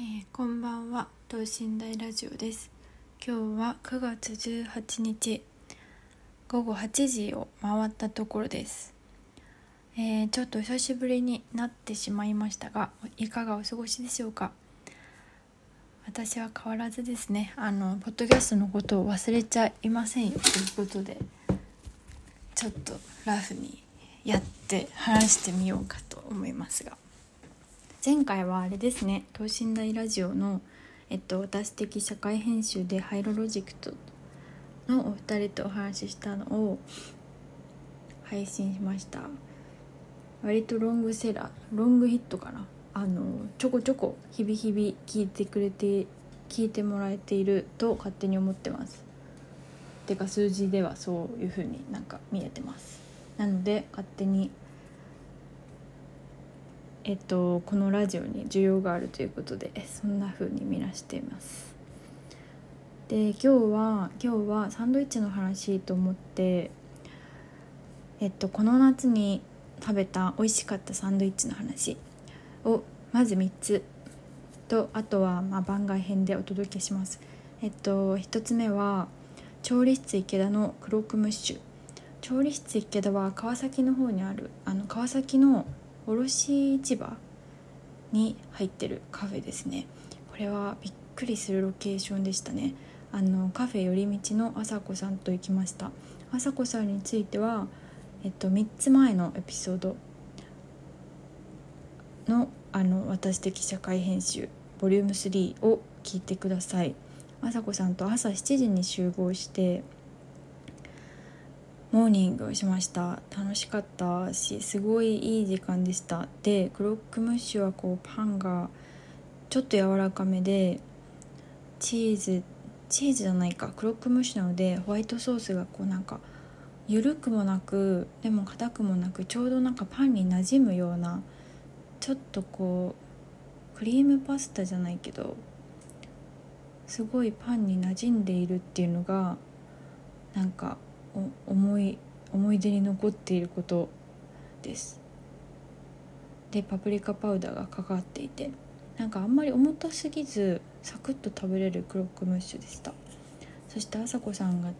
えー、こんばんは。等身大ラジオです。今日は9月18日。午後8時を回ったところです、えー、ちょっと久しぶりになってしまいましたがいかがお過ごしでしょうか？私は変わらずですね。あのポッドキャストのことを忘れちゃいませんよ。ということでちょっとラフにやって話してみようかと思いますが。前回はあれですね等身大ラジオの、えっと、私的社会編集でハイロロジクトのお二人とお話ししたのを配信しました。割とロングセラーロングヒットかな。あのちょこちょこ日々日々聞いてくれて聞いてもらえていると勝手に思ってます。てか数字ではそういう風になんか見えてます。なので勝手にえっと、このラジオに需要があるということでそんな風に見なしています。で今日は今日はサンドイッチの話と思ってえっとこの夏に食べた美味しかったサンドイッチの話をまず3つ。とあとはま番外編でお届けします。えっと1つ目は調理室池田のクロックムッシュ。調理室池田は川崎の方にあるあの川崎の卸市場に入ってるカフェですね。これはびっくりするロケーションでしたね。あのカフェ寄り道のあさこさんと行きました。あさこさんについてはえっと3つ前のエピソードのあの私的社会編集ボリューム3を聞いてください。あさこさんと朝7時に集合してモーニングをしました。楽しかったしすごいいい時間でした。でクロックムッシュはこうパンがちょっと柔らかめでチーズチーズじゃないか。クロックムッシュなのでホワイトソースがこうなんか緩くもなくでも硬くもなくちょうどなんかパンに馴染むようなちょっとこうクリームパスタじゃないけどすごいパンに馴染んでいるっていうのがなんか思い思い出に残っていることです。でパプリカパウダーがかかっていてなんかあんまり重たすぎずサクッと食べれるクロックムッシュでした。そしてあさこさんが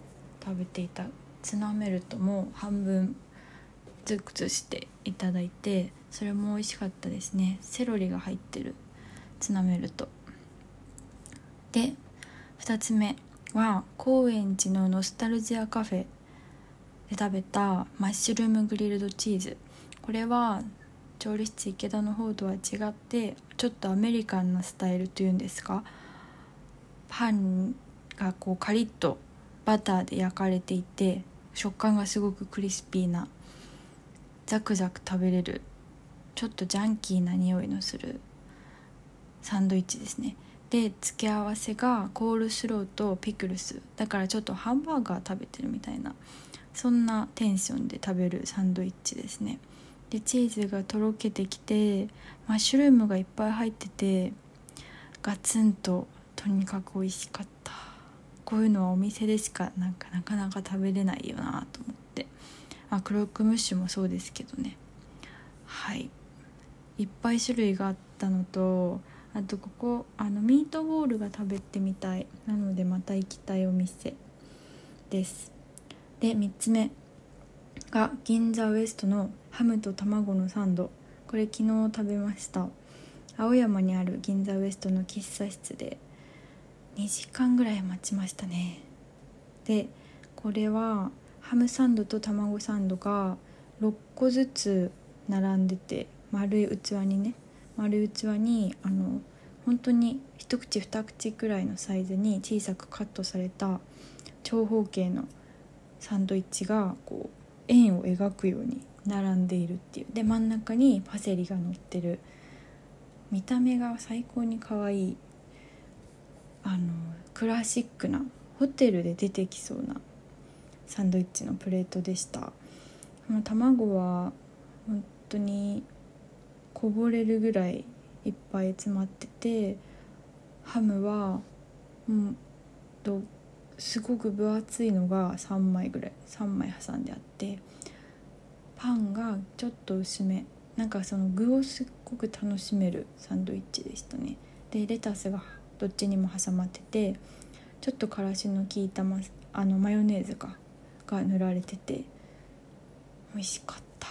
食べていたツナメルトも半分ずくしていただいてそれも美味しかったですね。セロリが入ってるツナメルト。で2つ目は高円寺のノスタルジアカフェで食べたマッシュルームグリルドチーズ。これは調理室池田の方とは違ってちょっとアメリカンなスタイルというんですか。パンがこうカリッとバターで焼かれていて食感がすごくクリスピーなザクザク食べれるちょっとジャンキーな匂いのするサンドイッチですね。で付け合わせがコールスローとピクルス。だからちょっとハンバーガー食べてるみたいなそんなテンションで食べるサンドイッチですね。でチーズがとろけてきてマッシュルームがいっぱい入っててガツンととにかく美味しかった。こういうのはお店でしかなんかなかなか食べれないよなと思って。あクロックムッシュもそうですけどね。はい。いっぱい種類があったのとあとここあのミートボールが食べてみたい。なのでまた行きたいお店です。で3つ目。が銀座ウエストのハムと卵のサンド。これ昨日食べました。青山にある銀座ウエストの喫茶室で。2時間ぐらい待ちましたね。でこれはハムサンドと卵サンドが6個ずつ並んでて丸い器にね。丸い器にあの本当に一口二口くらいのサイズに小さくカットされた長方形のサンドイッチがこう円を描くように並んでいるっていう。で真ん中にパセリが乗ってる。見た目が最高に可愛い。あのクラシックなホテルで出てきそうなサンドイッチのプレートでした。卵は本当にこぼれるぐらいいっぱい詰まっててハムはうんとすごく分厚いのが3枚ぐらい3枚挟んであってパンがちょっと薄めなんかその具をすっごく楽しめるサンドイッチでしたね。でレタスがどっちにも挟まっててちょっとからしの効いたマあのマヨネーズかが塗られてて美味しかった。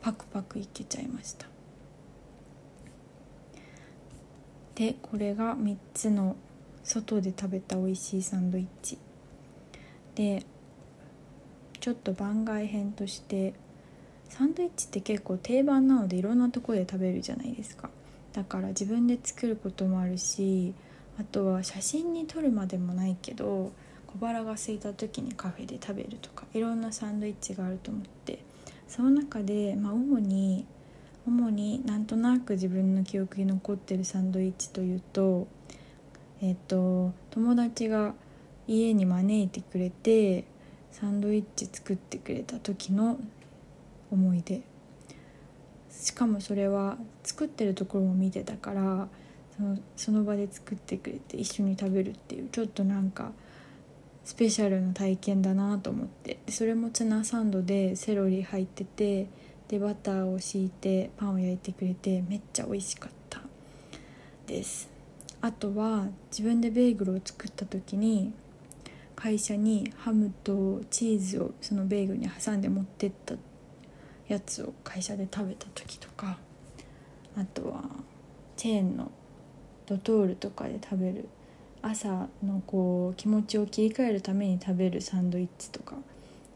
パクパクいけちゃいました。でこれが3つの外で食べた美味しいサンドイッチ。でちょっと番外編としてサンドイッチって結構定番なのでいろんなとこで食べるじゃないですか。だから自分で作ることもあるしあとは写真に撮るまでもないけど小腹が空いた時にカフェで食べるとかいろんなサンドイッチがあると思って。その中で、まあ、主に主になんとなく自分の記憶に残ってるサンドイッチというとえっ、と友達が家に招いてくれてサンドイッチ作ってくれた時の思い出。しかもそれは作ってるところも見てたからそのその場で作ってくれて一緒に食べるっていうちょっとなんかスペシャルな体験だなと思って。それもツナサンドでセロリ入っててでバターを敷いてパンを焼いてくれてめっちゃ美味しかったです。あとは自分でベーグルを作った時に会社にハムとチーズをそのベーグルに挟んで持ってったやつを会社で食べた時とかあとはチェーンのドトールとかで食べる朝のこう気持ちを切り替えるために食べるサンドイッチとか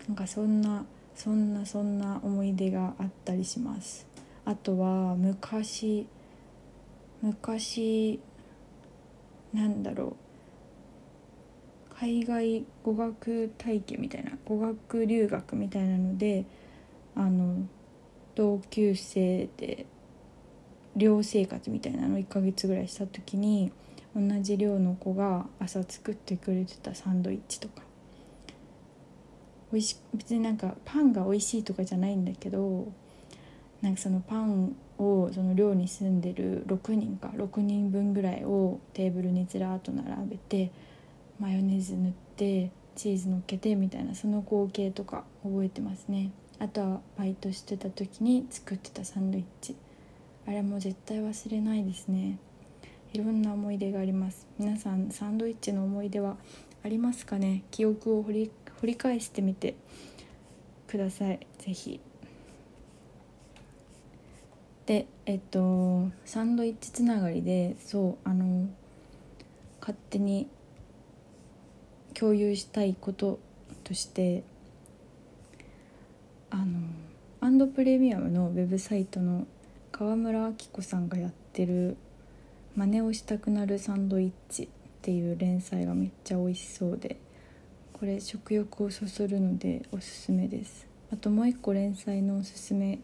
なんかそんなそんなそんな思い出があったりします。あとは昔昔なんだろう。海外語学体験みたいな語学留学みたいなのであの同級生で寮生活みたいなの1ヶ月ぐらいした時に同じ寮の子が朝作ってくれてたサンドイッチとか。美味し別になんかパンが美味しいとかじゃないんだけどなんかそのパンをその寮に住んでる6人か6人分ぐらいをテーブルにずらっと並べてマヨネーズ塗ってチーズのっけてみたいなその光景とか覚えてますね。あとはバイトしてた時に作ってたサンドイッチ。あれも絶対忘れないですね。いろんな思い出があります。皆さんサンドイッチの思い出はありますかね？記憶を掘り掘り返してみてください。是非でえっとサンドイッチつながりでそうあの勝手に共有したいこととしてあのアンドプレミアムのウェブサイトの川村明子さんがやってる「真似をしたくなるサンドイッチ」っていう連載がめっちゃ美味しそうでこれ食欲をそそるのでおすすめです。あともう一個連載のおすすめ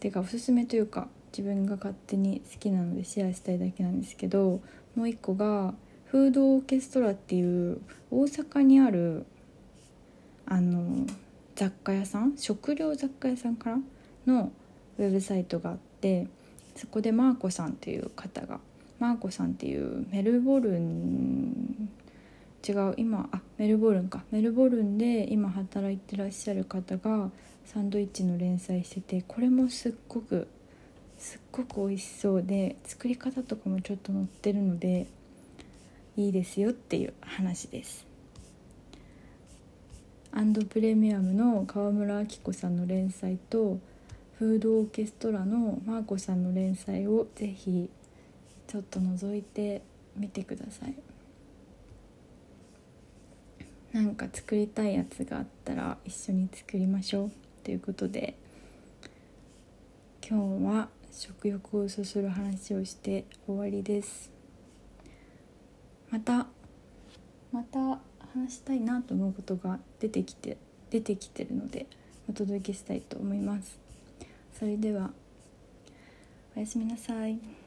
てかおすすめというか自分が勝手に好きなのでシェアしたいだけなんですけどもう一個がフードオーケストラっていう大阪にあるあの雑貨屋さん食料雑貨屋さんからのウェブサイトがあってそこでマーコさんっていう方がマーコさんっていうメルボルン違う今あメルボルンか。メルボルンで今働いてらっしゃる方がサンドイッチの連載しててこれもすっごくすっごく美味しそうで作り方とかもちょっと載ってるのでいいですよっていう話です。アンドプレミアムの川村明子さんの連載とフードオーケストラのマーコさんの連載をぜひちょっと覗いてみてください。なんか作りたいやつがあったら一緒に作りましょうということで今日は食欲をそそる話をして終わりですまたまた話したいなと思うことが出てきて出てきてるのでお届けしたいと思いますそれではおやすみなさい。